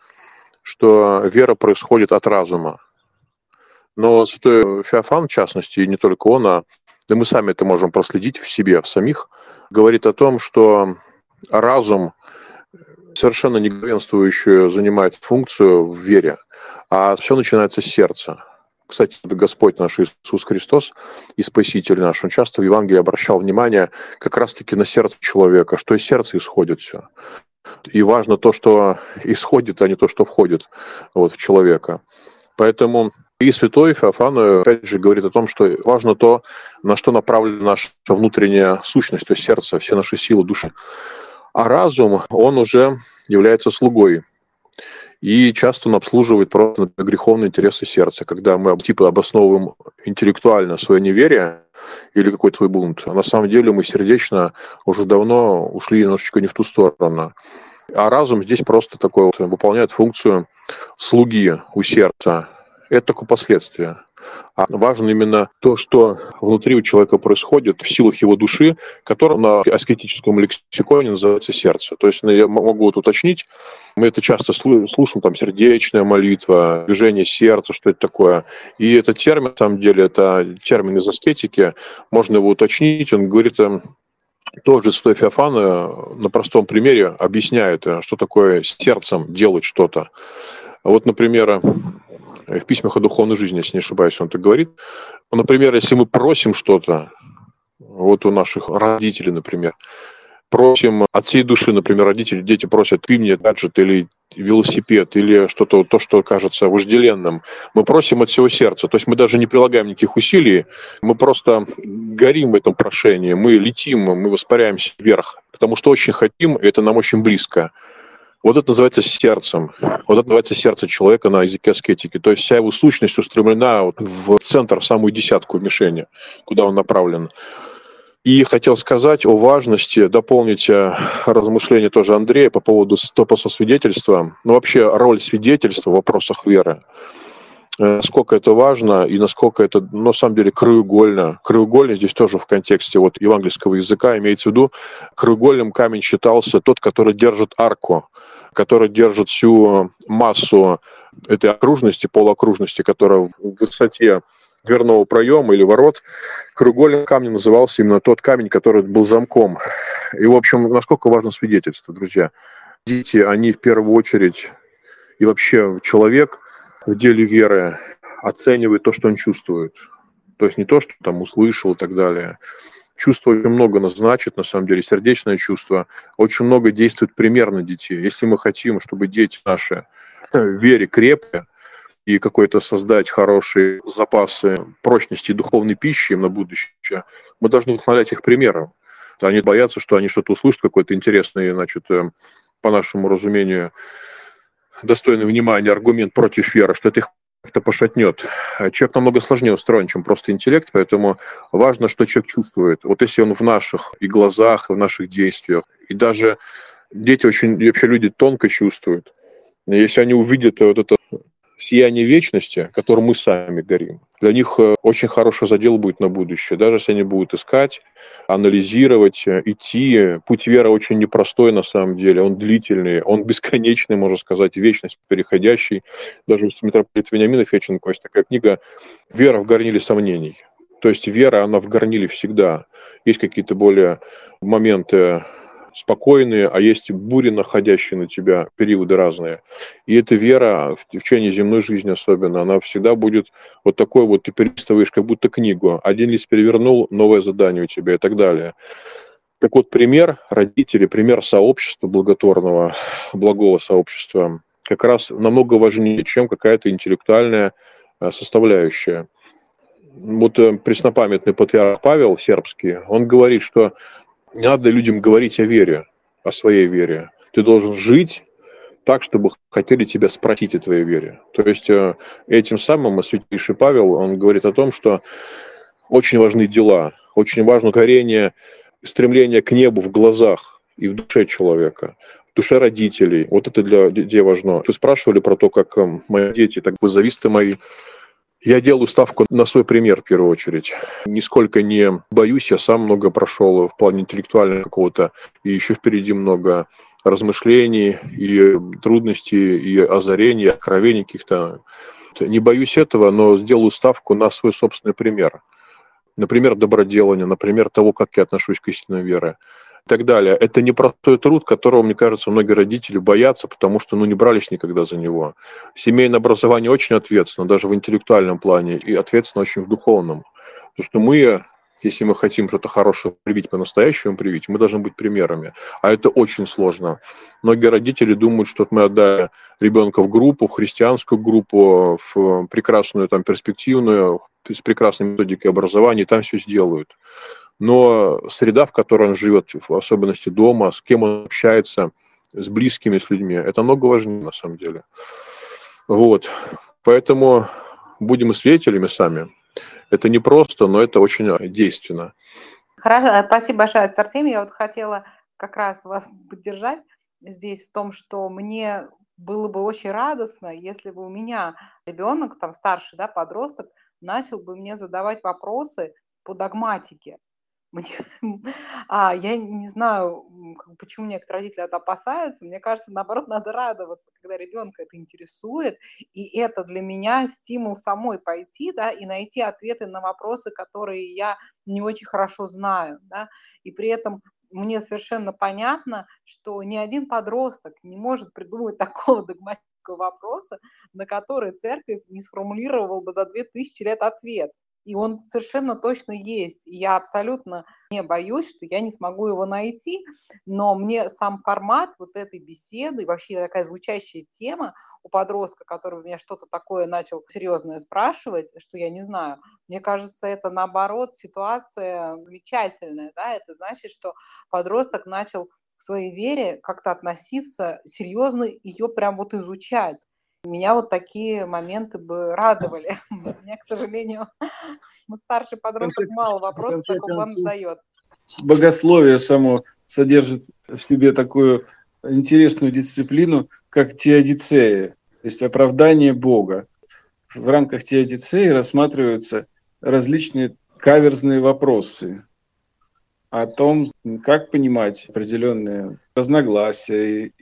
что вера происходит от разума. Но святой Феофан, в частности, и не только он, а да мы сами это можем проследить в себе, в самих, говорит о том, что разум совершенно не главенствующую занимает функцию в вере, а все начинается с сердца. Кстати, Господь наш Иисус Христос и Спаситель наш, Он часто в Евангелии обращал внимание как раз-таки на сердце человека, что из сердца исходит все. И важно то, что исходит, а не то, что входит вот, в человека. Поэтому и святой Феофан, опять же, говорит о том, что важно то, на что направлена наша внутренняя сущность, то есть сердце, все наши силы души. А разум, он уже является слугой. И часто он обслуживает просто греховные интересы сердца, когда мы типа обосновываем интеллектуально свое неверие или какой-то свой бунт. А на самом деле мы сердечно уже давно ушли немножечко не в ту сторону. А разум здесь просто такой вот выполняет функцию слуги у сердца. Это только последствия. А важно именно то, что внутри у человека происходит в силах его души, которая на аскетическом лексиконе называется сердце. То есть ну, я могу вот уточнить, мы это часто слушаем, там, сердечная молитва, движение сердца, что это такое. И этот термин, на самом деле, это термин из аскетики, можно его уточнить, он говорит, эм, тоже Святой Феофан э, на простом примере объясняет, э, что такое сердцем делать что-то. Вот, например, в письмах о духовной жизни, если не ошибаюсь, он так говорит. Например, если мы просим что-то, вот у наших родителей, например, просим от всей души, например, родители, дети просят, купи мне гаджет или велосипед, или что-то, то, что кажется вожделенным. Мы просим от всего сердца. То есть мы даже не прилагаем никаких усилий, мы просто горим в этом прошении, мы летим, мы воспаряемся вверх, потому что очень хотим, и это нам очень близко. Вот это называется сердцем. Вот это называется сердце человека на языке аскетики. То есть вся его сущность устремлена в центр, в самую десятку в мишени, куда он направлен. И хотел сказать о важности, дополнить э, размышления тоже Андрея по поводу стопоса свидетельства, ну вообще роль свидетельства в вопросах веры. Э, насколько это важно и насколько это, ну, на самом деле, краеугольно. Краеугольно здесь тоже в контексте вот евангельского языка имеется в виду, краеугольным камень считался тот, который держит арку, который держит всю массу этой окружности, полуокружности, которая в высоте дверного проема или ворот, кругольным камнем назывался именно тот камень, который был замком. И, в общем, насколько важно свидетельство, друзья. Дети, они в первую очередь, и вообще человек в деле веры оценивает то, что он чувствует. То есть не то, что там услышал и так далее. Чувство очень много значит, на самом деле, сердечное чувство. Очень много действует примерно детей. Если мы хотим, чтобы дети наши в вере крепкие, и какой-то создать хорошие запасы прочности духовной пищи им на будущее, мы должны вдохновлять их примером. Они боятся, что они что-то услышат, какой-то интересный, значит, э, по нашему разумению, достойный внимания аргумент против веры, что это их как-то пошатнет. Человек намного сложнее устроен, чем просто интеллект, поэтому важно, что человек чувствует. Вот если он в наших и глазах, и в наших действиях, и даже Дети очень, вообще люди тонко чувствуют. Если они увидят вот это сияние вечности, которым мы сами горим, для них э, очень хороший задел будет на будущее. Даже если они будут искать, анализировать, э, идти. Путь веры очень непростой на самом деле. Он длительный, он бесконечный, можно сказать, вечность переходящий. Даже у митрополита Вениамина Феченко есть такая книга «Вера в горниле сомнений». То есть вера, она в горниле всегда. Есть какие-то более моменты спокойные, а есть бури, находящие на тебя, периоды разные. И эта вера в течение земной жизни особенно, она всегда будет вот такой вот, ты перелистываешь как будто книгу. Один лист перевернул, новое задание у тебя и так далее. Так вот, пример родителей, пример сообщества благотворного, благого сообщества, как раз намного важнее, чем какая-то интеллектуальная э, составляющая. Вот э, преснопамятный патриарх Павел Сербский, он говорит, что не надо людям говорить о вере, о своей вере. Ты должен жить так, чтобы хотели тебя спросить о твоей вере. То есть э, этим самым святейший Павел, он говорит о том, что очень важны дела, очень важно горение, стремление к небу в глазах и в душе человека, в душе родителей. Вот это для детей важно. Вы спрашивали про то, как э, мои дети, так бы зависты мои я делаю ставку на свой пример в первую очередь. Нисколько не боюсь, я сам много прошел в плане интеллектуального какого-то, и еще впереди много размышлений и трудностей, и озарений, откровений каких-то. Не боюсь этого, но сделаю ставку на свой собственный пример. Например, доброделания, например, того, как я отношусь к истинной вере и так далее. Это непростой труд, которого, мне кажется, многие родители боятся, потому что ну, не брались никогда за него. Семейное образование очень ответственно, даже в интеллектуальном плане, и ответственно очень в духовном. Потому что мы, если мы хотим что-то хорошее привить, по-настоящему привить, мы должны быть примерами. А это очень сложно. Многие родители думают, что мы отдали ребенка в группу, в христианскую группу, в прекрасную, там, перспективную, с прекрасной методикой образования, и там все сделают но среда, в которой он живет, в особенности дома, с кем он общается, с близкими, с людьми, это много важнее на самом деле. Вот. Поэтому будем и свидетелями сами. Это не просто, но это очень действенно. Хорошо, спасибо большое, отец. Я вот хотела как раз вас поддержать здесь в том, что мне было бы очень радостно, если бы у меня ребенок, там старший, да, подросток, начал бы мне задавать вопросы по догматике. Мне, а, я не знаю, почему некоторые родители это опасаются. Мне кажется, наоборот, надо радоваться, когда ребенка это интересует. И это для меня стимул самой пойти, да, и найти ответы на вопросы, которые я не очень хорошо знаю, да. И при этом мне совершенно понятно, что ни один подросток не может придумать такого догматического вопроса, на который церковь не сформулировала бы за две тысячи лет ответ и он совершенно точно есть. И я абсолютно не боюсь, что я не смогу его найти, но мне сам формат вот этой беседы, вообще такая звучащая тема у подростка, который меня что-то такое начал серьезное спрашивать, что я не знаю, мне кажется, это наоборот ситуация замечательная, да, это значит, что подросток начал к своей вере как-то относиться серьезно, ее прям вот изучать. Меня вот такие моменты бы радовали. Меня, к сожалению, старший подросток мало вопросов такого вам задает. Богословие само содержит в себе такую интересную дисциплину, как теодицея, то есть оправдание Бога. В рамках теодицеи рассматриваются различные каверзные вопросы о том, как понимать определенные разногласия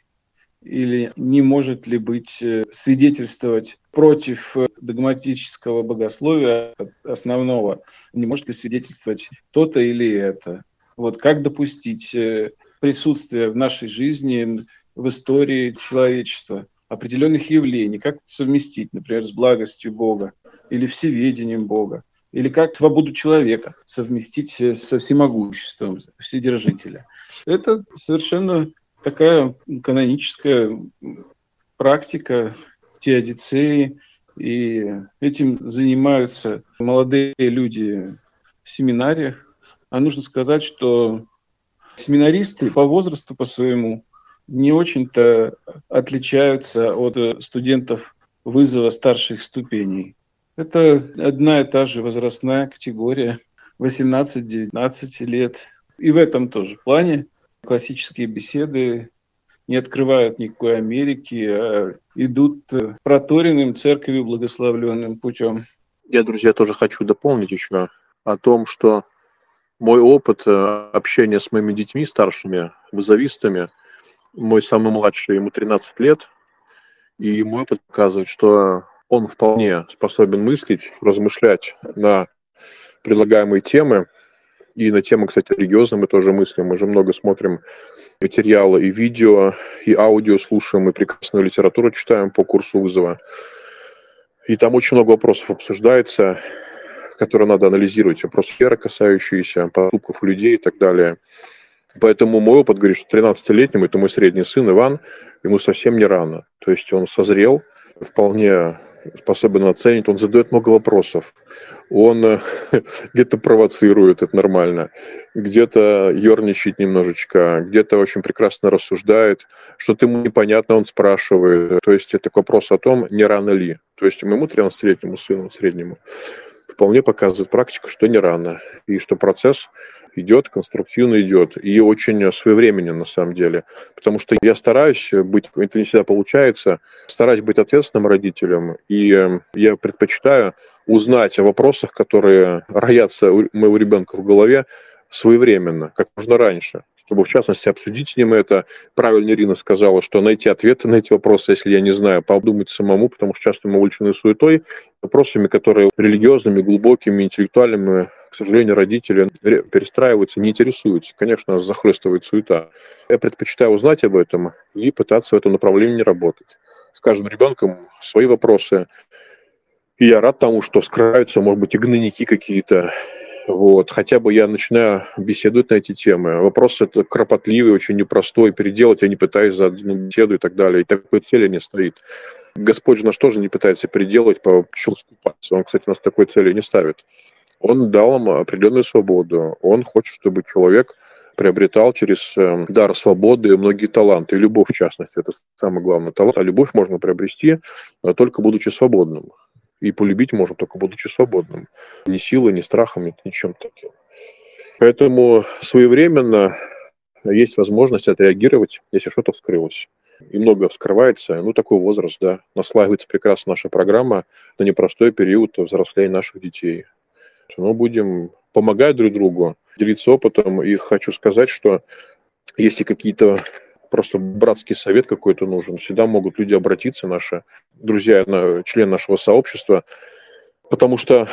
или не может ли быть э, свидетельствовать против э, догматического богословия основного, не может ли свидетельствовать то-то или это. Вот как допустить э, присутствие в нашей жизни, в истории человечества определенных явлений, как совместить, например, с благостью Бога или всеведением Бога, или как свободу человека совместить со всемогуществом Вседержителя. Это совершенно такая каноническая практика теодицеи, и этим занимаются молодые люди в семинариях. А нужно сказать, что семинаристы по возрасту, по своему, не очень-то отличаются от студентов вызова старших ступеней. Это одна и та же возрастная категория, 18-19 лет. И в этом тоже плане классические беседы не открывают никакой Америки, а идут проторенным церковью благословленным путем. Я, друзья, тоже хочу дополнить еще о том, что мой опыт общения с моими детьми старшими, вызовистами, мой самый младший, ему 13 лет, и мой опыт показывает, что он вполне способен мыслить, размышлять на предлагаемые темы. И на темы, кстати, религиозные мы тоже мыслим. Мы же много смотрим материалы и видео, и аудио слушаем, и прекрасную литературу читаем по курсу вызова. И там очень много вопросов обсуждается, которые надо анализировать. Вопросы веры, касающиеся поступков людей и так далее. Поэтому мой опыт говорит, что 13-летнему, это мой средний сын Иван, ему совсем не рано. То есть он созрел, вполне способен оценить, он задает много вопросов, он э, где-то провоцирует, это нормально, где-то ерничает немножечко, где-то очень прекрасно рассуждает, что-то ему непонятно, он спрашивает. То есть это вопрос о том, не рано ли. То есть моему 13-летнему сыну среднему вполне показывает практика, что не рано, и что процесс идет, конструктивно идет, и очень своевременен на самом деле. Потому что я стараюсь быть, это не всегда получается, стараюсь быть ответственным родителем, и эм, я предпочитаю узнать о вопросах, которые роятся у моего ребенка в голове своевременно, как можно раньше чтобы, в частности, обсудить с ним это. Правильно Ирина сказала, что найти ответы на эти вопросы, если я не знаю, подумать самому, потому что часто мы увлечены суетой, вопросами, которые религиозными, глубокими, интеллектуальными, к сожалению, родители перестраиваются, не интересуются. Конечно, захлестывает суета. Я предпочитаю узнать об этом и пытаться в этом направлении работать. С каждым ребенком свои вопросы. И я рад тому, что скрываются, может быть, и гнойники какие-то, вот. Хотя бы я начинаю беседовать на эти темы. Вопрос это кропотливый, очень непростой. Переделать я не пытаюсь за одну беседу и так далее. И такой цели не стоит. Господь же наш тоже не пытается переделать по щелчку пальца. Он, кстати, нас такой цели не ставит. Он дал нам определенную свободу. Он хочет, чтобы человек приобретал через э, дар свободы многие таланты, и любовь, в частности, это самый главный талант. А любовь можно приобрести э, только будучи свободным. И полюбить можно только будучи свободным. Ни силой, ни страхом, ни ничем таким. Поэтому своевременно есть возможность отреагировать, если что-то вскрылось. И много вскрывается. Ну, такой возраст, да. Наслаивается прекрасно наша программа на непростой период взросления наших детей. Мы ну, будем помогать друг другу, делиться опытом. И хочу сказать, что если какие-то просто братский совет какой-то нужен. Всегда могут люди обратиться, наши друзья, члены нашего сообщества, потому что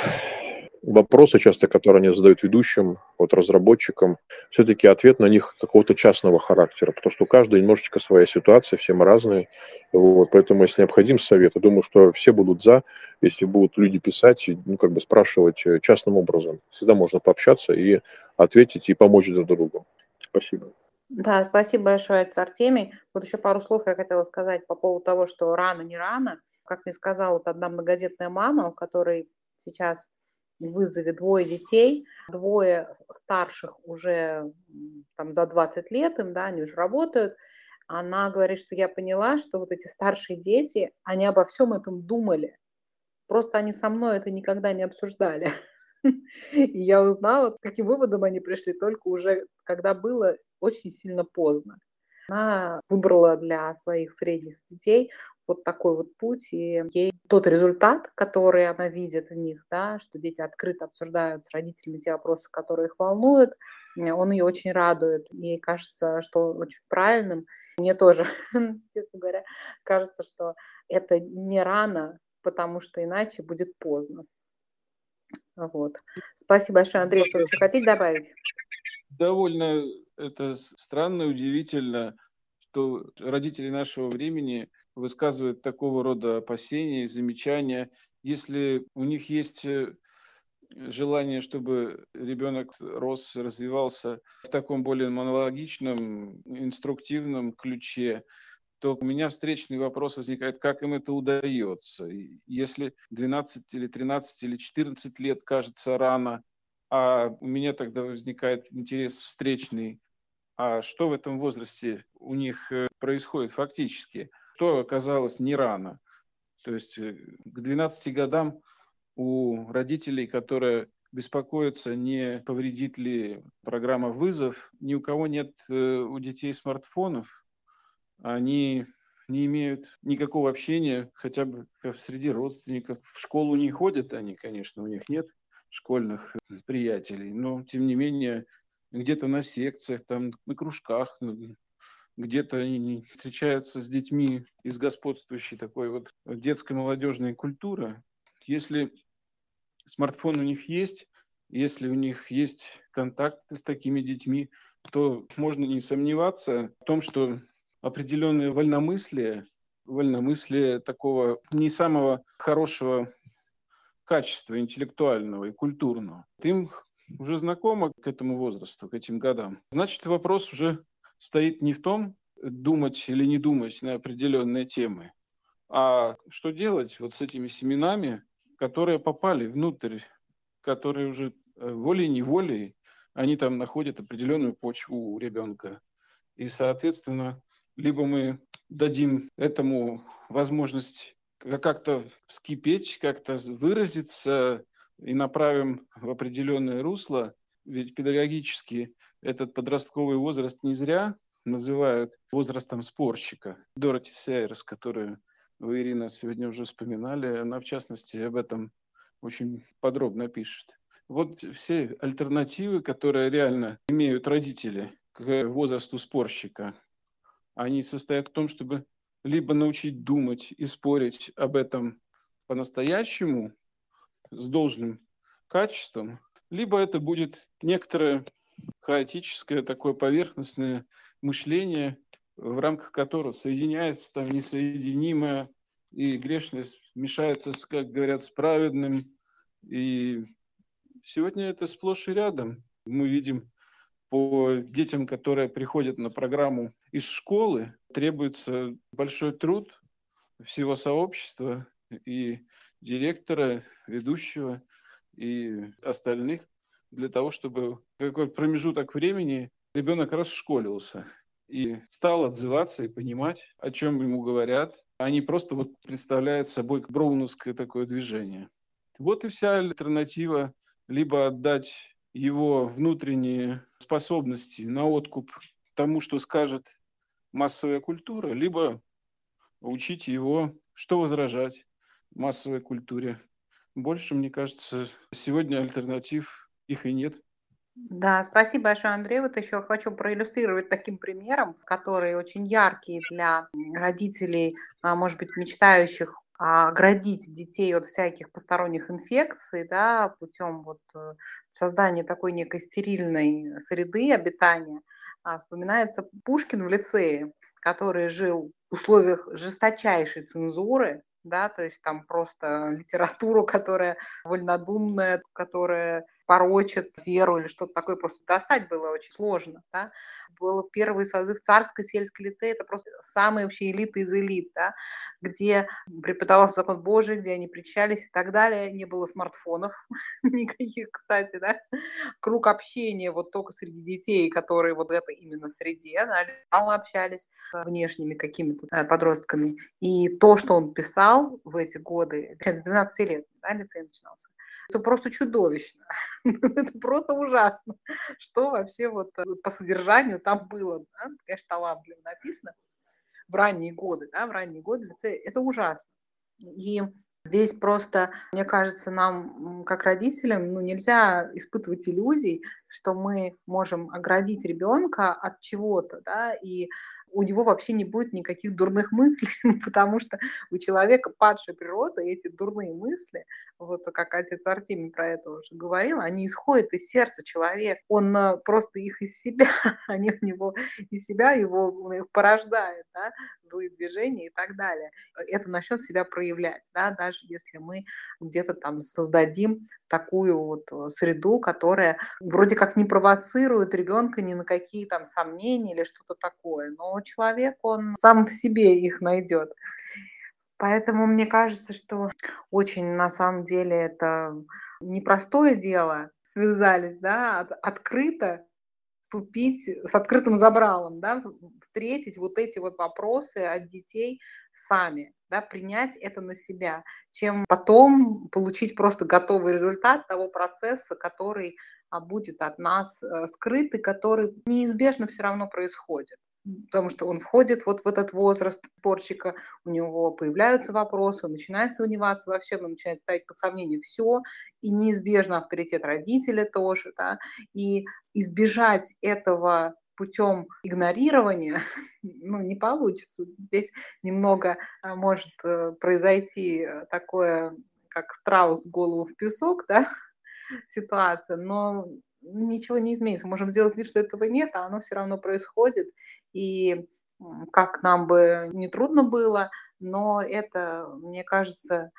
вопросы часто, которые они задают ведущим, вот разработчикам, все-таки ответ на них какого-то частного характера, потому что у каждого немножечко своя ситуация, все мы разные. Вот, поэтому, если необходим совет, я думаю, что все будут за, если будут люди писать, ну, как бы спрашивать э, частным образом. Всегда можно пообщаться и ответить, и помочь друг другу. Спасибо. Да, спасибо большое, отец Артемий. Вот еще пару слов я хотела сказать по поводу того, что рано, не рано. Как мне сказала вот одна многодетная мама, у которой сейчас вызове двое детей, двое старших уже там за 20 лет им, да, они уже работают. Она говорит, что я поняла, что вот эти старшие дети, они обо всем этом думали. Просто они со мной это никогда не обсуждали. И я узнала, к каким выводам они пришли только уже, когда было очень сильно поздно. Она выбрала для своих средних детей вот такой вот путь, и ей тот результат, который она видит в них, да, что дети открыто обсуждают с родителями те вопросы, которые их волнуют, он ее очень радует. Ей кажется, что очень правильным. Мне тоже, честно говоря, кажется, что это не рано, потому что иначе будет поздно. Вот. Спасибо большое, Андрей, что вы еще хотите добавить? Довольно это странно, удивительно, что родители нашего времени высказывают такого рода опасения, замечания. Если у них есть э, желание, чтобы ребенок рос, развивался в таком более монологичном, инструктивном ключе, то у меня встречный вопрос возникает, как им это удается. Если 12 или 13 или 14 лет кажется рано, а у меня тогда возникает интерес встречный, а что в этом возрасте у них э, происходит фактически, что оказалось не рано. То есть э, к 12 годам у родителей, которые беспокоятся, не повредит ли программа вызов, ни у кого нет э, у детей смартфонов, они не имеют никакого общения хотя бы среди родственников. В школу не ходят они, конечно, у них нет школьных приятелей, но тем не менее где-то на секциях, там, на кружках, где-то они встречаются с детьми из господствующей такой вот детской молодежной культуры. Если смартфон у них есть, если у них есть контакты с такими детьми, то можно не сомневаться в том, что определенное вольномыслие, вольномыслие такого не самого хорошего качества интеллектуального и культурного, им уже знакомо к этому возрасту, к этим годам. Значит, вопрос уже стоит не в том, думать или не думать на определенные темы, а что делать вот с этими семенами, которые попали внутрь, которые уже э, волей-неволей, они там находят определенную почву у ребенка. И, соответственно, либо мы дадим этому возможность как-то вскипеть, как-то выразиться и направим в определенное русло, ведь педагогически этот подростковый возраст не зря называют возрастом спорщика. Дороти Сейерс, которую вы, Ирина, сегодня уже вспоминали, она, в частности, об этом очень подробно пишет. Вот все альтернативы, которые реально имеют родители к возрасту спорщика, они состоят в том, чтобы либо научить думать и спорить об этом по-настоящему, с должным качеством, либо это будет некоторое хаотическое такое поверхностное мышление, в рамках которого соединяется там несоединимое, и грешность мешается, как говорят, с праведным. И сегодня это сплошь и рядом. Мы видим по детям, которые приходят на программу из школы, требуется большой труд всего сообщества и директора, ведущего и остальных для того, чтобы в какой промежуток времени ребенок расшколился и стал отзываться и понимать, о чем ему говорят, а не просто вот представляет собой броуновское такое движение. Вот и вся альтернатива либо отдать его внутренние способности на откуп тому, что скажет массовая культура, либо учить его, что возражать массовой культуре. Больше, мне кажется, сегодня альтернатив их и нет. Да, спасибо большое, Андрей. Вот еще хочу проиллюстрировать таким примером, который очень яркий для родителей, а, может быть, мечтающих оградить детей от всяких посторонних инфекций, да, путем вот э, создания такой некой стерильной среды обитания, а, вспоминается Пушкин в лицее, который жил в условиях жесточайшей цензуры, да, то есть там просто литературу, которая вольнодумная, которая порочит веру или что-то такое, просто достать было очень сложно, да. Был первый созыв царской сельской лицея, это просто самые вообще элиты из элит, да, где преподавался закон Божий, где они причащались и так далее, не было смартфонов никаких, кстати, да, круг общения вот только среди детей, которые вот в этой именно среде, да, общались с внешними какими-то да, подростками, и то, что он писал в эти годы, 12 лет, да, лицей начинался, это просто чудовищно. Это просто ужасно. Что вообще вот э, по содержанию там было. Да? Конечно, талантливо написано в ранние годы, да, в ранние годы это ужасно. И здесь просто, мне кажется, нам, как родителям, ну, нельзя испытывать иллюзий, что мы можем оградить ребенка от чего-то, да, и у него вообще не будет никаких дурных мыслей, потому что у человека падшая природа, и эти дурные мысли, вот как отец Артемий про это уже говорил, они исходят из сердца человека. Он э, просто их из себя, они у него из себя его он порождает, да, злые движения и так далее. Это начнет себя проявлять, да, даже если мы где-то там создадим такую вот э, среду, которая вроде как не провоцирует ребенка ни на какие там сомнения или что-то такое, но человек, он сам в себе их найдет. Поэтому мне кажется, что очень на самом деле это непростое дело, связались, да, от, открыто вступить с открытым забралом, да, встретить вот эти вот вопросы от детей сами, да, принять это на себя, чем потом получить просто готовый результат того процесса, который а, будет от нас э, скрыт и который неизбежно все равно происходит. Потому что он входит вот в этот возраст спорщика, у него появляются вопросы, он начинает сомневаться во всем, он начинает ставить под сомнение все, и неизбежно авторитет родителя тоже, да, и избежать этого путем игнорирования ну, не получится. Здесь немного а, может э, произойти э, такое, как страус голову в песок, да, ситуация, но ничего не изменится. Можем сделать вид, что этого нет, а оно все равно происходит. И как нам бы не трудно было, но это, мне кажется,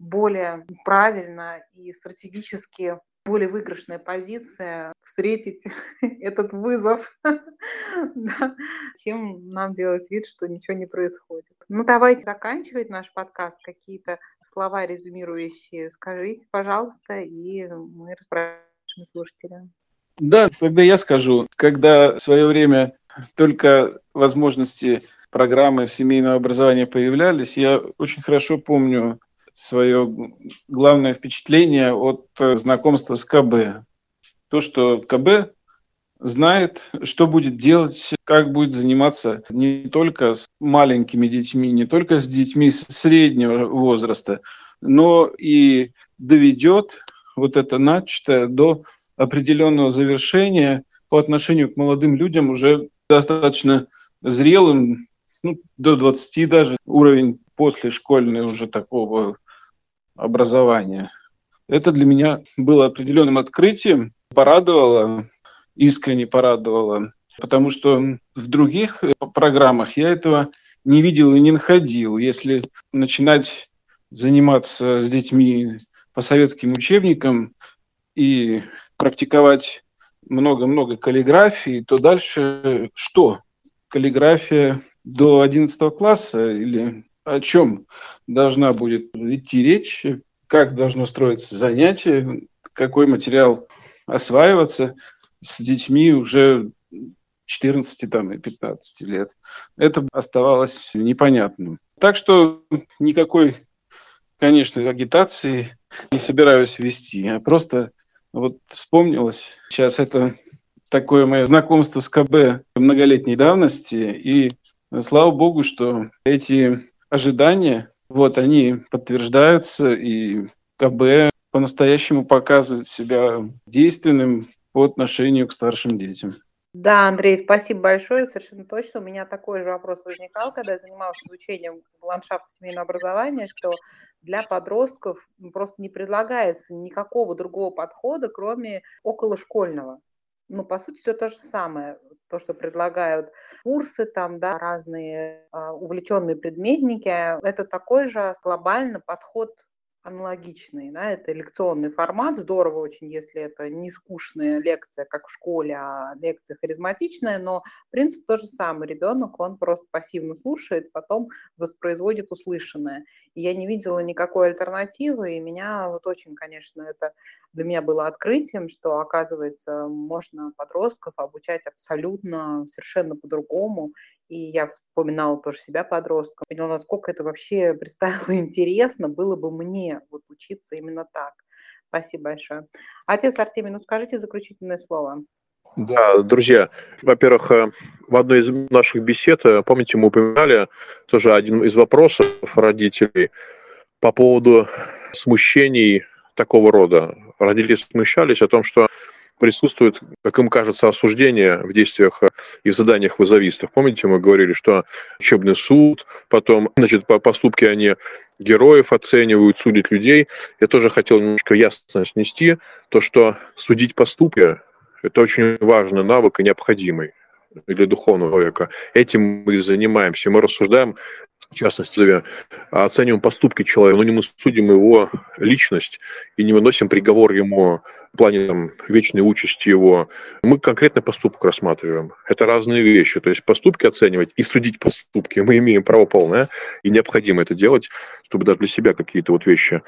более правильно и стратегически более выигрышная позиция встретить этот вызов, чем нам делать вид, что ничего не происходит. Ну, давайте заканчивать наш подкаст. Какие-то слова резюмирующие скажите, пожалуйста, и мы расспрашиваем слушателя. Да, тогда я скажу. Когда в свое время только возможности программы семейного образования появлялись, я очень хорошо помню свое главное впечатление от э, знакомства с КБ. То, что КБ знает, что будет делать, как будет заниматься не только с маленькими детьми, не только с детьми среднего возраста, но и доведет вот это начатое до определенного завершения по отношению к молодым людям уже достаточно зрелым, ну, до 20 даже уровень после школьной уже такого образования. Это для меня было определенным открытием, порадовало, искренне порадовало, потому что в других программах я этого не видел и не находил. Если начинать заниматься с детьми по советским учебникам и практиковать много-много каллиграфии, то дальше что? Каллиграфия до 11 класса или о чем должна будет идти речь, как должно строиться занятие, какой материал осваиваться с детьми уже 14 там, и 15 лет. Это оставалось непонятным. Так что никакой, конечно, агитации не собираюсь вести, а просто вот вспомнилось сейчас это такое мое знакомство с КБ многолетней давности, и слава богу, что эти ожидания, вот они подтверждаются, и КБ по-настоящему показывает себя действенным по отношению к старшим детям. Да, Андрей, спасибо большое. Совершенно точно. У меня такой же вопрос возникал, когда я занималась изучением ландшафта семейного образования, что для подростков просто не предлагается никакого другого подхода, кроме околошкольного. Ну, по сути, все то же самое. То, что предлагают курсы, там, да, разные а, увлеченные предметники, это такой же глобальный подход аналогичный, да, это лекционный формат, здорово очень, если это не скучная лекция, как в школе, а лекция харизматичная, но принцип тот же самый, ребенок, он просто пассивно слушает, потом воспроизводит услышанное. И я не видела никакой альтернативы, и меня вот очень, конечно, это для меня было открытием, что, оказывается, можно подростков обучать абсолютно, совершенно по-другому, и я вспоминала тоже себя подростком, поняла, насколько это вообще представило интересно было бы мне вот учиться именно так. Спасибо большое. Отец Артемий, ну скажите заключительное слово. Да, друзья, во-первых, э, в одной из наших бесед, э, помните, мы упоминали тоже один из вопросов родителей по поводу смущений такого рода. Родители смущались о том, что присутствует, как им кажется, осуждение в действиях и в заданиях вызовистов. Помните, мы говорили, что учебный суд, потом, значит, по поступке они героев оценивают, судят людей. Я тоже хотел немножко ясность снести, то, что судить поступки – это очень важный навык и необходимый для духовного человека. Этим мы занимаемся. Мы рассуждаем в частности, оцениваем поступки человека, но не мы судим его личность и не выносим приговор ему в плане там, вечной участи его. Мы конкретный поступок рассматриваем. Это разные вещи. То есть поступки оценивать и судить поступки мы имеем право полное, и необходимо это делать, чтобы даже для себя какие-то вот вещи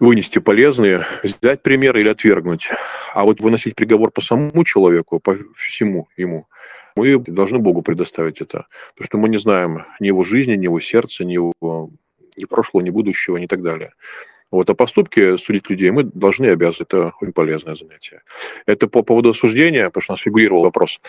вынести полезные, взять пример или отвергнуть. А вот выносить приговор по самому человеку, по всему ему, мы должны Богу предоставить это. Потому что мы не знаем ни его жизни, ни его сердца, ни его ни прошлого, ни будущего, ни так далее. Вот, а поступки судить людей мы должны обязаны. Это очень полезное занятие. Это по поводу осуждения, потому что у нас фигурировал вопрос.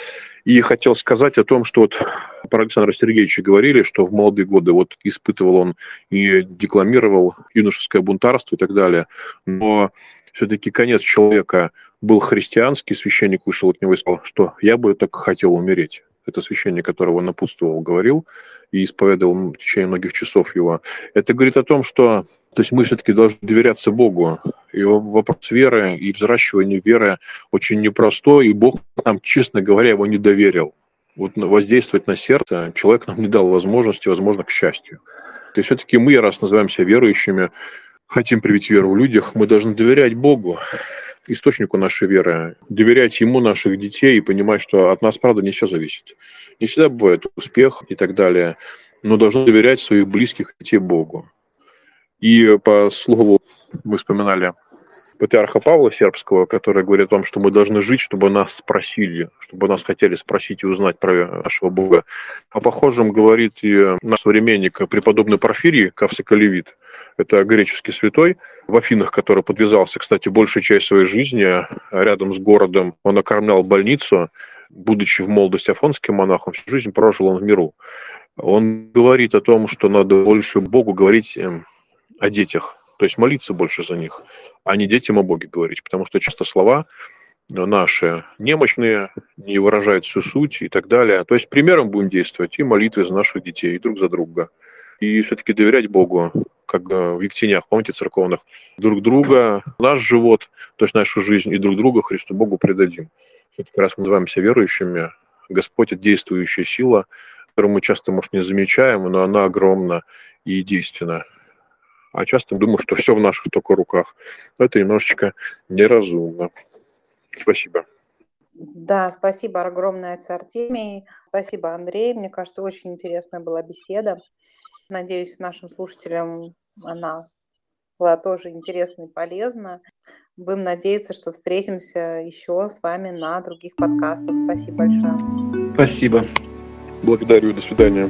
И хотел сказать о том, что вот про Александра Сергеевича говорили, что в молодые годы вот испытывал он и декламировал юношеское бунтарство и так далее. Но все-таки конец человека был христианский, священник вышел от него и сказал, что я бы так хотел умереть. Это священник, которого напутствовал, говорил и исповедовал в течение многих часов его. Это говорит о том, что то есть мы все-таки должны доверяться Богу. И вопрос веры и взращивания веры очень непростой, и Бог нам, честно говоря, его не доверил. Вот воздействовать на сердце человек нам не дал возможности, возможно, к счастью. И все-таки мы, раз называемся верующими, хотим привить веру в людях, мы должны доверять Богу источнику нашей веры, доверять ему наших детей и понимать, что от нас, правда, не все зависит. Не всегда бывает успех и так далее, но должны доверять своих близких детей Богу. И по слову, мы вспоминали патриарха Павла Сербского, который говорит о том, что мы должны жить, чтобы нас спросили, чтобы нас хотели спросить и узнать про нашего Бога. О похожем говорит и наш современник, преподобный Порфирий Кавсикалевит. Это греческий святой в Афинах, который подвязался, кстати, большую часть своей жизни рядом с городом. Он окормлял больницу, будучи в молодости афонским монахом, всю жизнь прожил он в миру. Он говорит о том, что надо больше Богу говорить эм, о детях, то есть молиться больше за них, а не детям о Боге говорить, потому что часто слова наши немощные, не выражают всю суть и так далее. То есть примером будем действовать и молитвы за наших детей, и друг за друга. И все-таки доверять Богу, как в Ектенях, помните, церковных, друг друга, наш живот, то есть нашу жизнь, и друг друга Христу Богу предадим. Все-таки раз мы называемся верующими, Господь – это действующая сила, которую мы часто, может, не замечаем, но она огромна и действенна а часто думаю, что все в наших только руках. Это немножечко неразумно. Спасибо. Да, спасибо огромное, отец Артемий. Спасибо, Андрей. Мне кажется, очень интересная была беседа. Надеюсь, нашим слушателям она была тоже интересна и полезна. Будем надеяться, что встретимся еще с вами на других подкастах. Спасибо большое. Спасибо. Благодарю. До свидания.